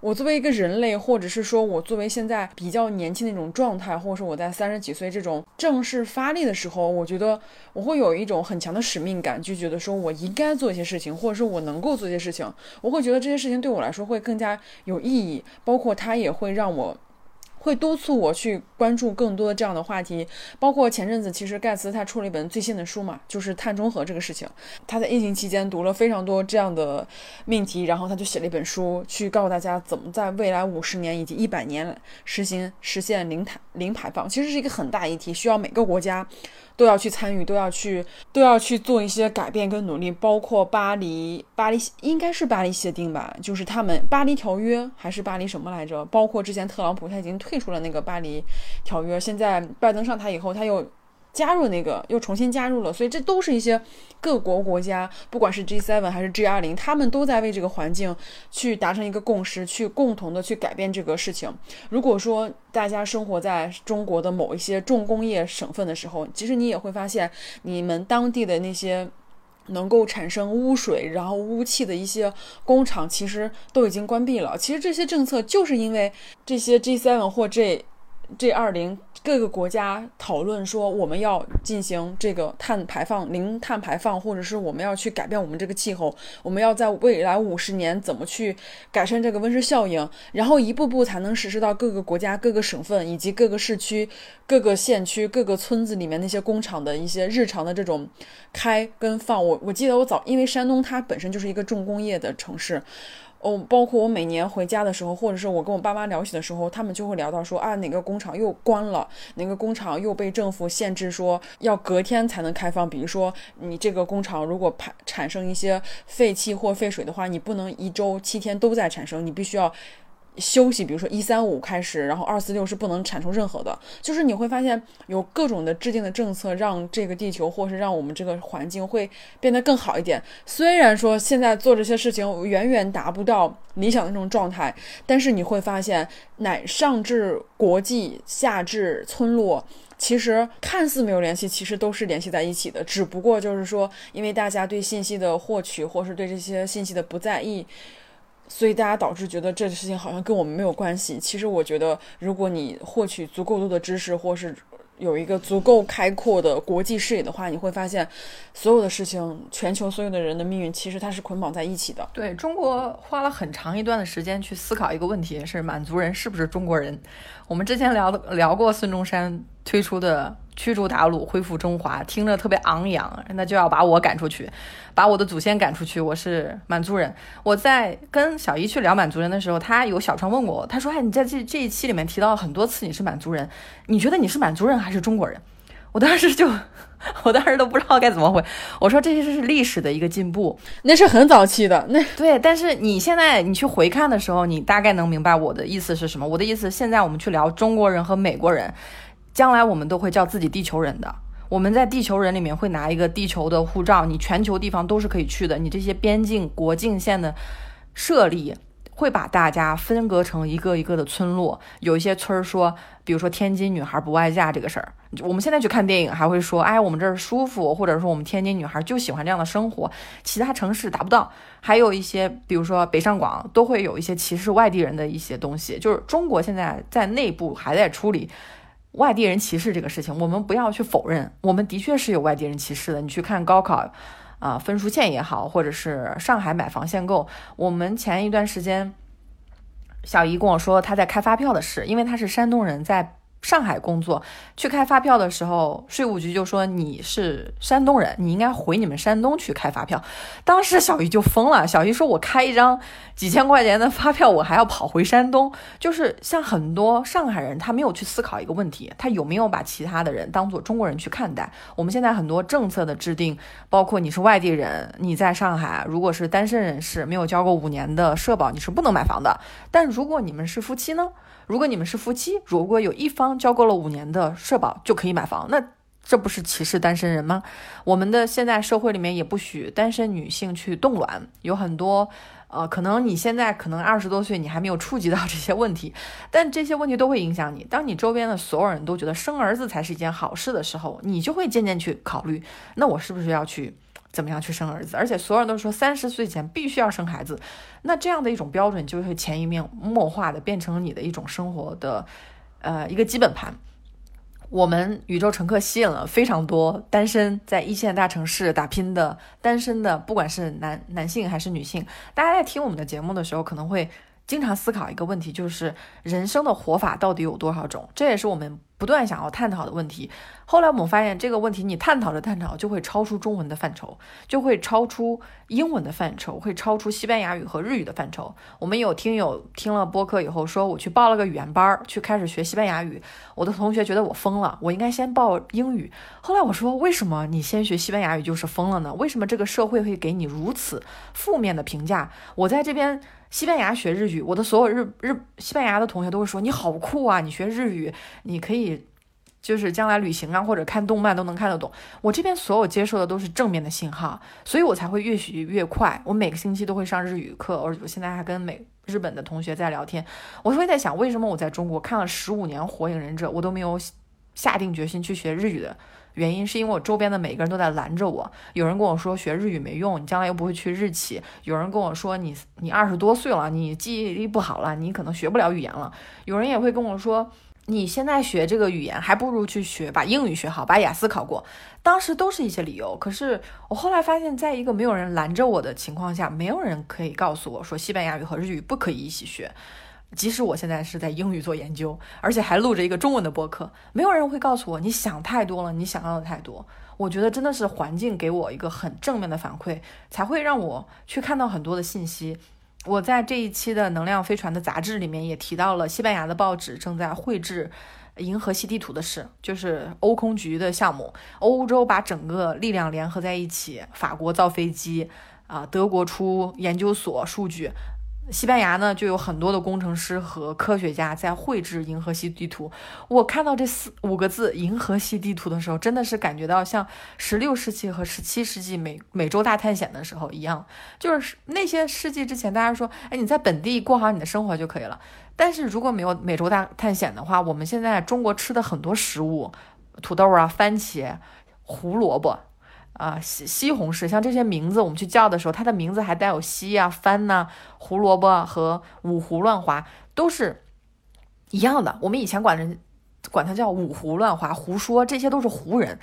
我作为一个人类，或者是说我作为现在比较年轻的一种状态，或者说我在三十几岁这种正式发力的时候，我觉得我会有一种很强的使命感，就觉得说我应该做一些事情，或者说我能够做一些事情，我会觉得这些事情对我来说会更加有意义，包括它也会让我。会督促我去关注更多这样的话题，包括前阵子其实盖茨他出了一本最新的书嘛，就是碳中和这个事情。他在疫情期间读了非常多这样的命题，然后他就写了一本书，去告诉大家怎么在未来五十年以及一百年实行实现零碳零排放。其实是一个很大议题，需要每个国家。都要去参与，都要去，都要去做一些改变跟努力，包括巴黎，巴黎应该是巴黎协定吧，就是他们巴黎条约还是巴黎什么来着？包括之前特朗普他已经退出了那个巴黎条约，现在拜登上台以后他又。加入那个又重新加入了，所以这都是一些各国国家，不管是 G7 还是 G20，他们都在为这个环境去达成一个共识，去共同的去改变这个事情。如果说大家生活在中国的某一些重工业省份的时候，其实你也会发现，你们当地的那些能够产生污水然后污气的一些工厂，其实都已经关闭了。其实这些政策就是因为这些 G7 或 G G G20。各个国家讨论说，我们要进行这个碳排放零碳排放，或者是我们要去改变我们这个气候，我们要在未来五十年怎么去改善这个温室效应，然后一步步才能实施到各个国家、各个省份以及各个市区、各个县区、各个村子里面那些工厂的一些日常的这种开跟放。我我记得我早，因为山东它本身就是一个重工业的城市。哦，包括我每年回家的时候，或者是我跟我爸妈聊起的时候，他们就会聊到说啊，哪个工厂又关了，哪个工厂又被政府限制说要隔天才能开放。比如说，你这个工厂如果排产生一些废气或废水的话，你不能一周七天都在产生，你必须要。休息，比如说一三五开始，然后二四六是不能产出任何的。就是你会发现有各种的制定的政策，让这个地球或是让我们这个环境会变得更好一点。虽然说现在做这些事情远远达不到理想的那种状态，但是你会发现，乃上至国际，下至村落，其实看似没有联系，其实都是联系在一起的。只不过就是说，因为大家对信息的获取，或是对这些信息的不在意。所以大家导致觉得这个事情好像跟我们没有关系。其实我觉得，如果你获取足够多的知识，或是有一个足够开阔的国际视野的话，你会发现，所有的事情，全球所有的人的命运，其实它是捆绑在一起的。对中国花了很长一段的时间去思考一个问题：是满族人是不是中国人？我们之前聊的聊过孙中山推出的。驱逐鞑虏，恢复中华，听着特别昂扬，那就要把我赶出去，把我的祖先赶出去。我是满族人。我在跟小姨去聊满族人的时候，他有小窗问过我，他说：“哎，你在这这一期里面提到很多次你是满族人，你觉得你是满族人还是中国人？”我当时就，我当时都不知道该怎么回。我说：“这些是历史的一个进步，那是很早期的。”那对，但是你现在你去回看的时候，你大概能明白我的意思是什么。我的意思，现在我们去聊中国人和美国人。将来我们都会叫自己地球人的。我们在地球人里面会拿一个地球的护照，你全球地方都是可以去的。你这些边境国境线的设立，会把大家分割成一个一个的村落。有一些村儿说，比如说天津女孩不外嫁这个事儿，我们现在去看电影还会说，哎，我们这儿舒服，或者说我们天津女孩就喜欢这样的生活，其他城市达不到。还有一些，比如说北上广都会有一些歧视外地人的一些东西，就是中国现在在内部还在处理。外地人歧视这个事情，我们不要去否认，我们的确是有外地人歧视的。你去看高考，啊，分数线也好，或者是上海买房限购，我们前一段时间，小姨跟我说她在开发票的事，因为她是山东人，在。上海工作去开发票的时候，税务局就说你是山东人，你应该回你们山东去开发票。当时小姨就疯了，小姨说：“我开一张几千块钱的发票，我还要跑回山东。”就是像很多上海人，他没有去思考一个问题，他有没有把其他的人当做中国人去看待？我们现在很多政策的制定，包括你是外地人，你在上海，如果是单身人士，没有交过五年的社保，你是不能买房的。但如果你们是夫妻呢？如果你们是夫妻，如果有一方交够了五年的社保，就可以买房，那这不是歧视单身人吗？我们的现在社会里面也不许单身女性去冻卵，有很多，呃，可能你现在可能二十多岁，你还没有触及到这些问题，但这些问题都会影响你。当你周边的所有人都觉得生儿子才是一件好事的时候，你就会渐渐去考虑，那我是不是要去？怎么样去生儿子？而且所有人都说三十岁前必须要生孩子，那这样的一种标准就会潜移默化的变成你的一种生活的，呃，一个基本盘。我们宇宙乘客吸引了非常多单身在一线大城市打拼的单身的，不管是男男性还是女性，大家在听我们的节目的时候，可能会经常思考一个问题，就是人生的活法到底有多少种？这也是我们。不断想要探讨的问题，后来我们发现这个问题你探讨着探讨就会超出中文的范畴，就会超出英文的范畴，会超出西班牙语和日语的范畴。我们有听友听了播客以后说，我去报了个语言班儿，去开始学西班牙语。我的同学觉得我疯了，我应该先报英语。后来我说，为什么你先学西班牙语就是疯了呢？为什么这个社会会给你如此负面的评价？我在这边。西班牙学日语，我的所有日日西班牙的同学都会说你好酷啊！你学日语，你可以就是将来旅行啊或者看动漫都能看得懂。我这边所有接受的都是正面的信号，所以我才会越学越快。我每个星期都会上日语课，而我现在还跟美日本的同学在聊天。我会在想，为什么我在中国看了十五年《火影忍者》，我都没有下定决心去学日语的？原因是因为我周边的每个人都在拦着我。有人跟我说学日语没用，你将来又不会去日企。有人跟我说你你二十多岁了，你记忆力不好了，你可能学不了语言了。有人也会跟我说，你现在学这个语言还不如去学把英语学好，把雅思考过。当时都是一些理由。可是我后来发现，在一个没有人拦着我的情况下，没有人可以告诉我说西班牙语和日语不可以一起学。即使我现在是在英语做研究，而且还录着一个中文的播客，没有人会告诉我你想太多了，你想要的太多。我觉得真的是环境给我一个很正面的反馈，才会让我去看到很多的信息。我在这一期的《能量飞船》的杂志里面也提到了西班牙的报纸正在绘制银河系地图的事，就是欧空局的项目。欧洲把整个力量联合在一起，法国造飞机，啊，德国出研究所数据。西班牙呢，就有很多的工程师和科学家在绘制银河系地图。我看到这四五个字“银河系地图”的时候，真的是感觉到像十六世纪和十七世纪美美洲大探险的时候一样。就是那些世纪之前，大家说，哎，你在本地过好你的生活就可以了。但是如果没有美洲大探险的话，我们现在中国吃的很多食物，土豆啊、番茄、胡萝卜。啊，西西红柿，像这些名字，我们去叫的时候，它的名字还带有西呀、番呐、胡萝卜和五胡乱华，都是一样的。我们以前管人管它叫五胡乱华，胡说，这些都是胡人。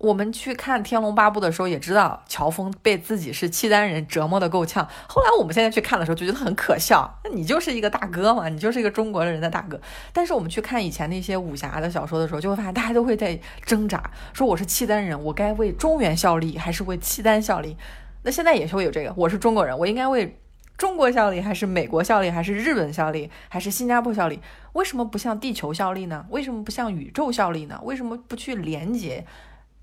我们去看《天龙八部》的时候，也知道乔峰被自己是契丹人折磨的够呛。后来我们现在去看的时候，就觉得很可笑。那你就是一个大哥嘛，你就是一个中国人的大哥。但是我们去看以前那些武侠的小说的时候，就会发现大家都会在挣扎，说我是契丹人，我该为中原效力还是为契丹效力？那现在也是会有这个，我是中国人，我应该为中国效力还是美国效力还是日本效力还是新加坡效力？为什么不向地球效力呢？为什么不向宇宙效力呢？为什么不去连接？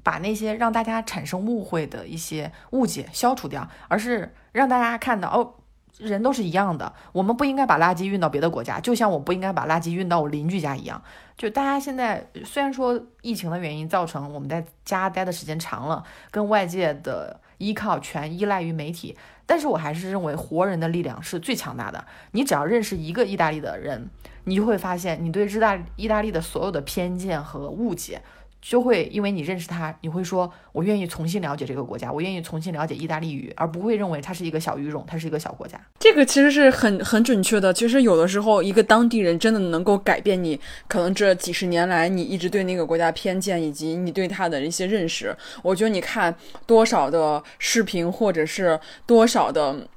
把那些让大家产生误会的一些误解消除掉，而是让大家看到哦，人都是一样的。我们不应该把垃圾运到别的国家，就像我不应该把垃圾运到我邻居家一样。就大家现在虽然说疫情的原因造成我们在家待的时间长了，跟外界的依靠全依赖于媒体，但是我还是认为活人的力量是最强大的。你只要认识一个意大利的人，你就会发现你对意大意大利的所有的偏见和误解。就会因为你认识他，你会说，我愿意重新了解这个国家，我愿意重新了解意大利语，而不会认为它是一个小语种，它是一个小国家。这个其实是很很准确的。其实有的时候，一个当地人真的能够改变你可能这几十年来你一直对那个国家偏见以及你对他的一些认识。我觉得你看多少的视频或者是多少的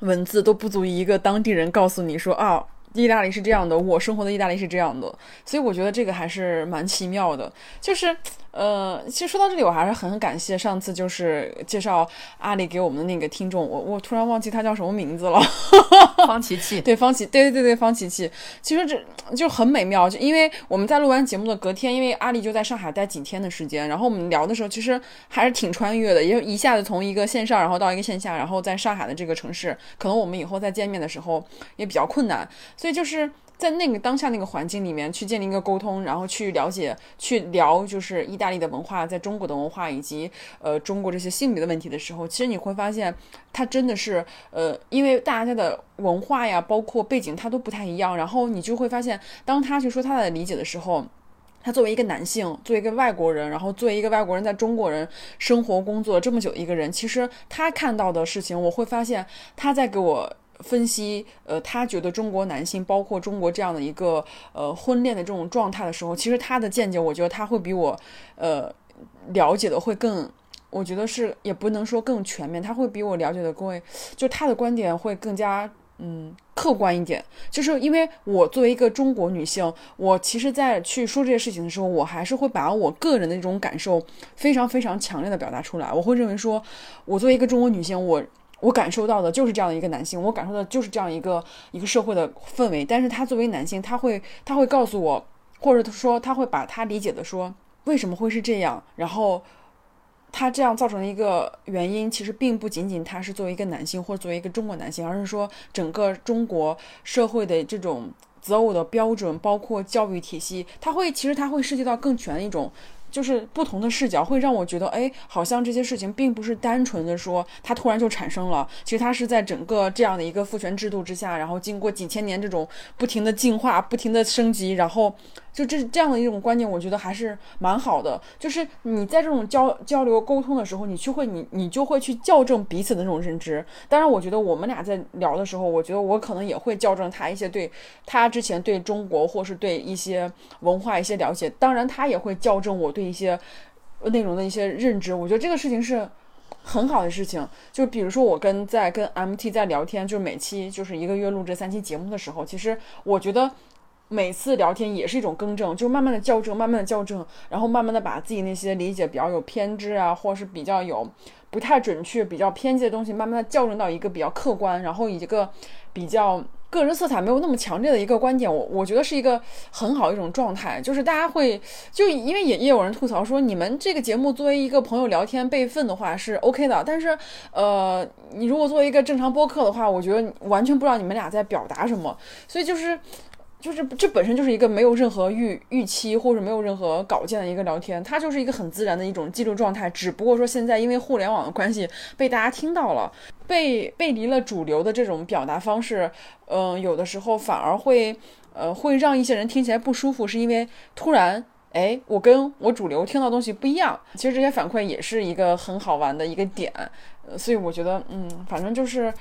文字都不足以一个当地人告诉你说啊。意大利是这样的，我生活的意大利是这样的，所以我觉得这个还是蛮奇妙的。就是，呃，其实说到这里，我还是很感谢上次就是介绍阿里给我们的那个听众，我我突然忘记他叫什么名字了。方琪琪，对方琪，对对对对方琪琪。其实这就很美妙，就因为我们在录完节目的隔天，因为阿里就在上海待几天的时间，然后我们聊的时候，其实还是挺穿越的，也一下子从一个线上，然后到一个线下，然后在上海的这个城市，可能我们以后再见面的时候也比较困难。所以就是在那个当下那个环境里面去建立一个沟通，然后去了解、去聊，就是意大利的文化在中国的文化以及呃中国这些性别的问题的时候，其实你会发现，它真的是呃，因为大家的文化呀，包括背景，它都不太一样。然后你就会发现，当他去说他的理解的时候，他作为一个男性，作为一个外国人，然后作为一个外国人在中国人生活工作这么久一个人，其实他看到的事情，我会发现他在给我。分析，呃，他觉得中国男性，包括中国这样的一个呃婚恋的这种状态的时候，其实他的见解，我觉得他会比我，呃，了解的会更，我觉得是也不能说更全面，他会比我了解的更，就他的观点会更加嗯客观一点。就是因为我作为一个中国女性，我其实在去说这些事情的时候，我还是会把我个人的这种感受非常非常强烈的表达出来。我会认为说，我作为一个中国女性，我。我感受到的就是这样的一个男性，我感受到的就是这样一个一个社会的氛围。但是他作为男性，他会他会告诉我，或者说他会把他理解的说为什么会是这样，然后他这样造成的一个原因，其实并不仅仅他是作为一个男性或者作为一个中国男性，而是说整个中国社会的这种择偶的标准，包括教育体系，他会其实他会涉及到更全的一种。就是不同的视角会让我觉得，哎，好像这些事情并不是单纯的说它突然就产生了，其实它是在整个这样的一个父权制度之下，然后经过几千年这种不停的进化、不停的升级，然后。就这这样的一种观念，我觉得还是蛮好的。就是你在这种交交流沟通的时候，你去会你你就会去校正彼此的那种认知。当然，我觉得我们俩在聊的时候，我觉得我可能也会校正他一些对他之前对中国或是对一些文化一些了解。当然，他也会校正我对一些内容的一些认知。我觉得这个事情是很好的事情。就比如说我跟在跟 MT 在聊天，就是每期就是一个月录这三期节目的时候，其实我觉得。每次聊天也是一种更正，就慢慢的校正，慢慢的校正，然后慢慢的把自己那些理解比较有偏执啊，或者是比较有不太准确、比较偏激的东西，慢慢的校正到一个比较客观，然后以一个比较。个人色彩没有那么强烈的一个观点，我我觉得是一个很好一种状态，就是大家会就因为也也有人吐槽说，你们这个节目作为一个朋友聊天备份的话是 OK 的，但是呃，你如果作为一个正常播客的话，我觉得完全不知道你们俩在表达什么，所以就是。就是这本身就是一个没有任何预预期或者没有任何稿件的一个聊天，它就是一个很自然的一种记录状态。只不过说现在因为互联网的关系被大家听到了，被背离了主流的这种表达方式，嗯，有的时候反而会呃会让一些人听起来不舒服，是因为突然哎我跟我主流听到东西不一样。其实这些反馈也是一个很好玩的一个点，所以我觉得嗯，反正就是。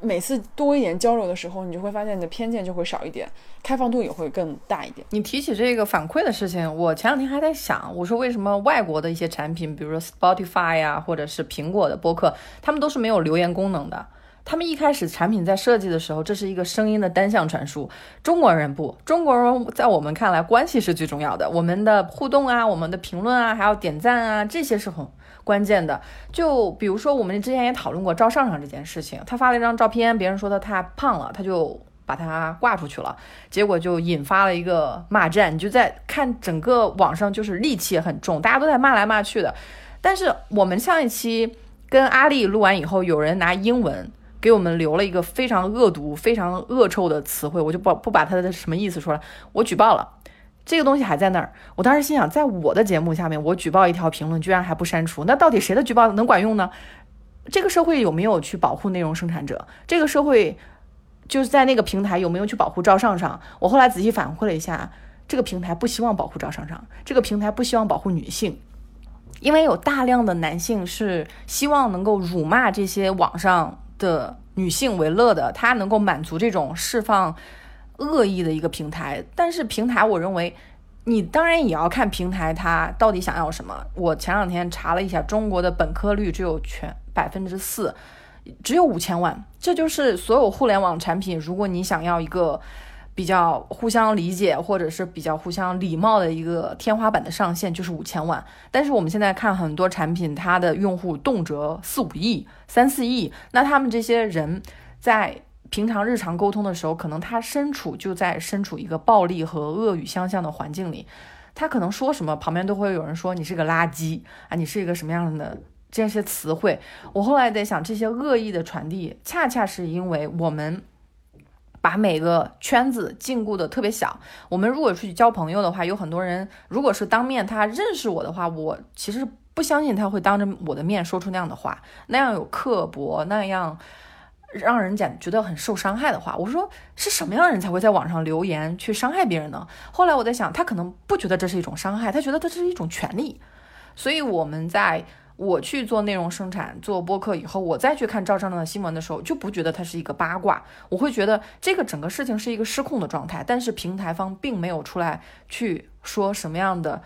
每次多一点交流的时候，你就会发现你的偏见就会少一点，开放度也会更大一点。你提起这个反馈的事情，我前两天还在想，我说为什么外国的一些产品，比如说 Spotify 呀，或者是苹果的播客，他们都是没有留言功能的。他们一开始产品在设计的时候，这是一个声音的单向传输。中国人不，中国人在我们看来，关系是最重要的。我们的互动啊，我们的评论啊，还有点赞啊，这些是很。关键的，就比如说我们之前也讨论过赵尚尚这件事情，他发了一张照片，别人说他太胖了，他就把他挂出去了，结果就引发了一个骂战。你就在看整个网上就是戾气也很重，大家都在骂来骂去的。但是我们上一期跟阿丽录完以后，有人拿英文给我们留了一个非常恶毒、非常恶臭的词汇，我就不不把他的什么意思说了，我举报了。这个东西还在那儿，我当时心想，在我的节目下面，我举报一条评论，居然还不删除，那到底谁的举报能管用呢？这个社会有没有去保护内容生产者？这个社会就是在那个平台有没有去保护赵尚尚？我后来仔细反馈了一下，这个平台不希望保护赵尚尚，这个平台不希望保护女性，因为有大量的男性是希望能够辱骂这些网上的女性为乐的，他能够满足这种释放。恶意的一个平台，但是平台，我认为你当然也要看平台它到底想要什么。我前两天查了一下，中国的本科率只有全百分之四，只有五千万，这就是所有互联网产品，如果你想要一个比较互相理解或者是比较互相礼貌的一个天花板的上限，就是五千万。但是我们现在看很多产品，它的用户动辄四五亿、三四亿，那他们这些人在。平常日常沟通的时候，可能他身处就在身处一个暴力和恶语相向的环境里，他可能说什么，旁边都会有人说你是个垃圾啊，你是一个什么样的这些词汇。我后来在想，这些恶意的传递，恰恰是因为我们把每个圈子禁锢的特别小。我们如果出去交朋友的话，有很多人，如果是当面他认识我的话，我其实不相信他会当着我的面说出那样的话，那样有刻薄，那样。让人讲觉得很受伤害的话，我说是什么样的人才会在网上留言去伤害别人呢？后来我在想，他可能不觉得这是一种伤害，他觉得这是一种权利。所以我们在我去做内容生产、做播客以后，我再去看赵尚尚的新闻的时候，就不觉得它是一个八卦，我会觉得这个整个事情是一个失控的状态。但是平台方并没有出来去说什么样的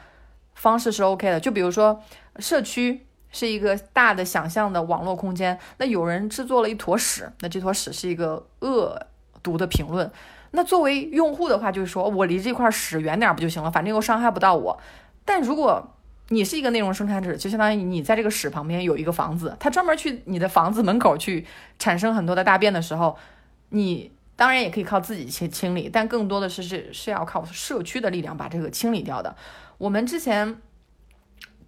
方式是 OK 的，就比如说社区。是一个大的想象的网络空间，那有人制作了一坨屎，那这坨屎是一个恶毒的评论。那作为用户的话，就是说我离这块屎远点不就行了，反正又伤害不到我。但如果你是一个内容生产者，就相当于你在这个屎旁边有一个房子，他专门去你的房子门口去产生很多的大便的时候，你当然也可以靠自己去清理，但更多的是是是要靠社区的力量把这个清理掉的。我们之前。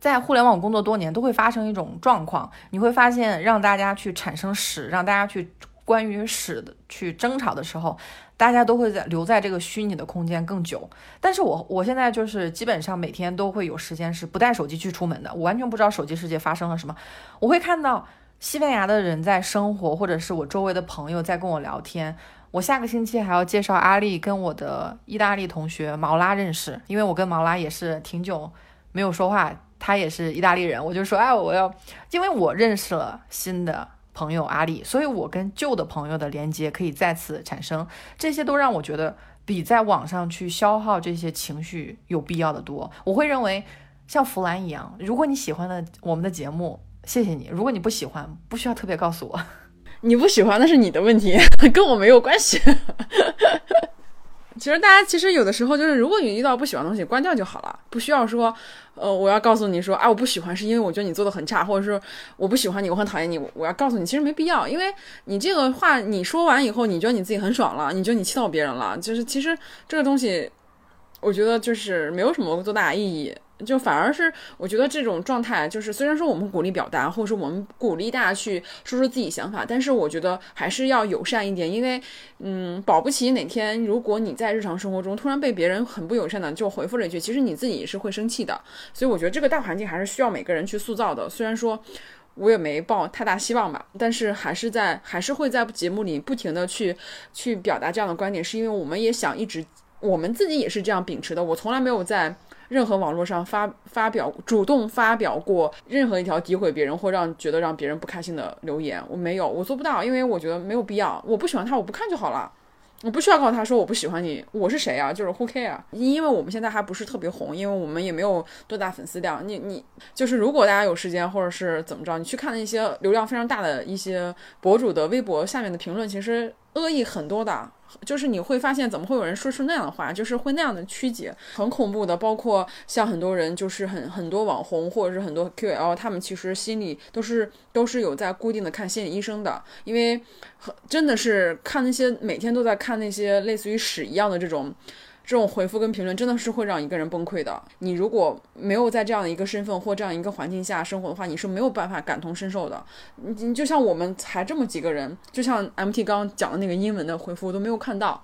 在互联网工作多年，都会发生一种状况，你会发现，让大家去产生屎，让大家去关于屎的去争吵的时候，大家都会在留在这个虚拟的空间更久。但是我我现在就是基本上每天都会有时间是不带手机去出门的，我完全不知道手机世界发生了什么。我会看到西班牙的人在生活，或者是我周围的朋友在跟我聊天。我下个星期还要介绍阿丽跟我的意大利同学毛拉认识，因为我跟毛拉也是挺久没有说话。他也是意大利人，我就说，哎，我要，因为我认识了新的朋友阿里，所以我跟旧的朋友的连接可以再次产生，这些都让我觉得比在网上去消耗这些情绪有必要的多。我会认为像弗兰一样，如果你喜欢的我们的节目，谢谢你；如果你不喜欢，不需要特别告诉我，你不喜欢那是你的问题，跟我没有关系。其实大家其实有的时候就是，如果你遇到不喜欢的东西，关掉就好了，不需要说，呃，我要告诉你说，啊，我不喜欢是因为我觉得你做的很差，或者说我不喜欢你，我很讨厌你，我要告诉你，其实没必要，因为你这个话你说完以后，你觉得你自己很爽了，你觉得你气到别人了，就是其实这个东西，我觉得就是没有什么多大意义。就反而是我觉得这种状态，就是虽然说我们鼓励表达，或者说我们鼓励大家去说说自己想法，但是我觉得还是要友善一点，因为，嗯，保不齐哪天如果你在日常生活中突然被别人很不友善的就回复了一句，其实你自己也是会生气的。所以我觉得这个大环境还是需要每个人去塑造的。虽然说我也没抱太大希望吧，但是还是在还是会在节目里不停的去去表达这样的观点，是因为我们也想一直，我们自己也是这样秉持的。我从来没有在。任何网络上发发表主动发表过任何一条诋毁别人或让觉得让别人不开心的留言，我没有，我做不到，因为我觉得没有必要。我不喜欢他，我不看就好了，我不需要告诉他说我不喜欢你，我是谁啊？就是 who care？因为我们现在还不是特别红，因为我们也没有多大粉丝量。你你就是如果大家有时间或者是怎么着，你去看那些流量非常大的一些博主的微博下面的评论，其实恶意很多的。就是你会发现，怎么会有人说出那样的话？就是会那样的曲解，很恐怖的。包括像很多人，就是很很多网红或者是很多 QL，他们其实心里都是都是有在固定的看心理医生的，因为真的是看那些每天都在看那些类似于屎一样的这种。这种回复跟评论真的是会让一个人崩溃的。你如果没有在这样的一个身份或这样一个环境下生活的话，你是没有办法感同身受的。你你就像我们才这么几个人，就像 MT 刚刚讲的那个英文的回复，我都没有看到，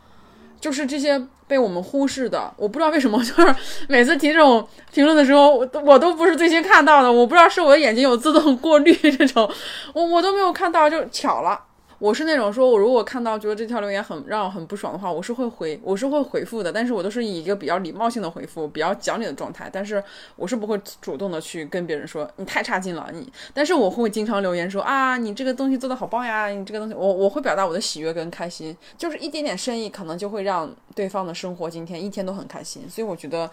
就是这些被我们忽视的。我不知道为什么，就是每次提这种评论的时候，我我都不是最先看到的。我不知道是我的眼睛有自动过滤这种，我我都没有看到，就巧了。我是那种说，我如果看到觉得这条留言很让我很不爽的话，我是会回，我是会回复的。但是我都是以一个比较礼貌性的回复，比较讲理的状态。但是我是不会主动的去跟别人说你太差劲了，你。但是我会经常留言说啊，你这个东西做的好棒呀，你这个东西，我我会表达我的喜悦跟开心，就是一点点生意可能就会让对方的生活今天一天都很开心。所以我觉得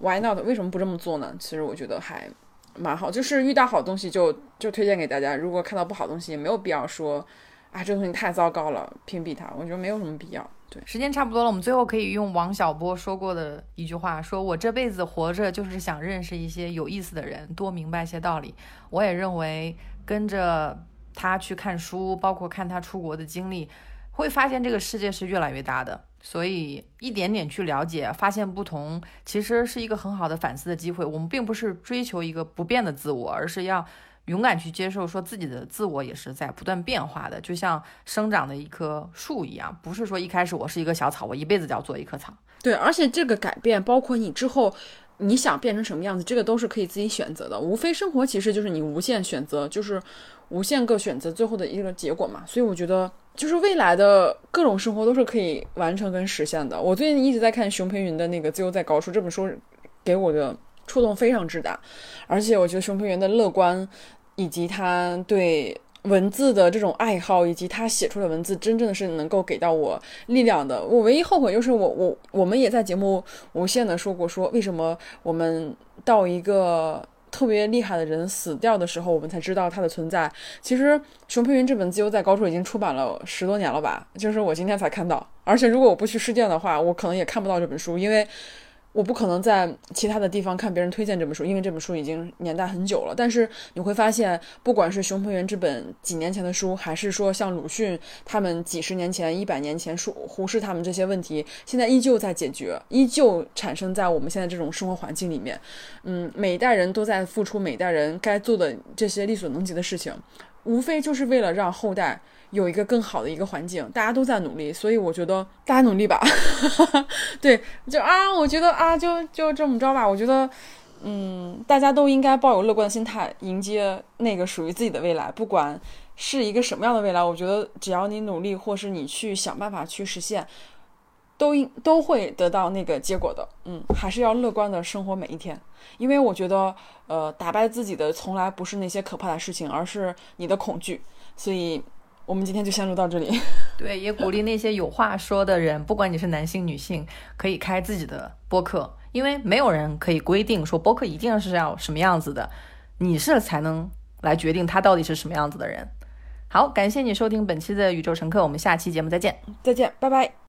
why not？为什么不这么做呢？其实我觉得还蛮好，就是遇到好东西就就推荐给大家。如果看到不好东西，也没有必要说。啊，这个东西太糟糕了，屏蔽它，我觉得没有什么必要。对，时间差不多了，我们最后可以用王小波说过的一句话：说我这辈子活着就是想认识一些有意思的人，多明白一些道理。我也认为跟着他去看书，包括看他出国的经历，会发现这个世界是越来越大的。所以一点点去了解，发现不同，其实是一个很好的反思的机会。我们并不是追求一个不变的自我，而是要。勇敢去接受，说自己的自我也是在不断变化的，就像生长的一棵树一样，不是说一开始我是一个小草，我一辈子就要做一棵草。对，而且这个改变，包括你之后你想变成什么样子，这个都是可以自己选择的。无非生活其实就是你无限选择，就是无限个选择最后的一个结果嘛。所以我觉得，就是未来的各种生活都是可以完成跟实现的。我最近一直在看熊培云的那个《自由在高处》这本书，给我的触动非常之大，而且我觉得熊培云的乐观。以及他对文字的这种爱好，以及他写出的文字，真正的是能够给到我力量的。我唯一后悔就是我我我们也在节目无限的说过，说为什么我们到一个特别厉害的人死掉的时候，我们才知道他的存在。其实熊培云这本《自由在高处》已经出版了十多年了吧，就是我今天才看到。而且如果我不去书店的话，我可能也看不到这本书，因为。我不可能在其他的地方看别人推荐这本书，因为这本书已经年代很久了。但是你会发现，不管是熊培元这本几年前的书，还是说像鲁迅他们几十年前、一百年前说忽视他们这些问题，现在依旧在解决，依旧产生在我们现在这种生活环境里面。嗯，每一代人都在付出每一代人该做的这些力所能及的事情，无非就是为了让后代。有一个更好的一个环境，大家都在努力，所以我觉得大家努力吧。对，就啊，我觉得啊，就就这么着吧。我觉得，嗯，大家都应该抱有乐观的心态，迎接那个属于自己的未来。不管是一个什么样的未来，我觉得只要你努力，或是你去想办法去实现，都应都会得到那个结果的。嗯，还是要乐观的生活每一天，因为我觉得，呃，打败自己的从来不是那些可怕的事情，而是你的恐惧。所以。我们今天就先录到这里。对，也鼓励那些有话说的人，不管你是男性女性，可以开自己的播客，因为没有人可以规定说播客一定是要什么样子的，你是才能来决定他到底是什么样子的人。好，感谢你收听本期的宇宙乘客，我们下期节目再见，再见，拜拜。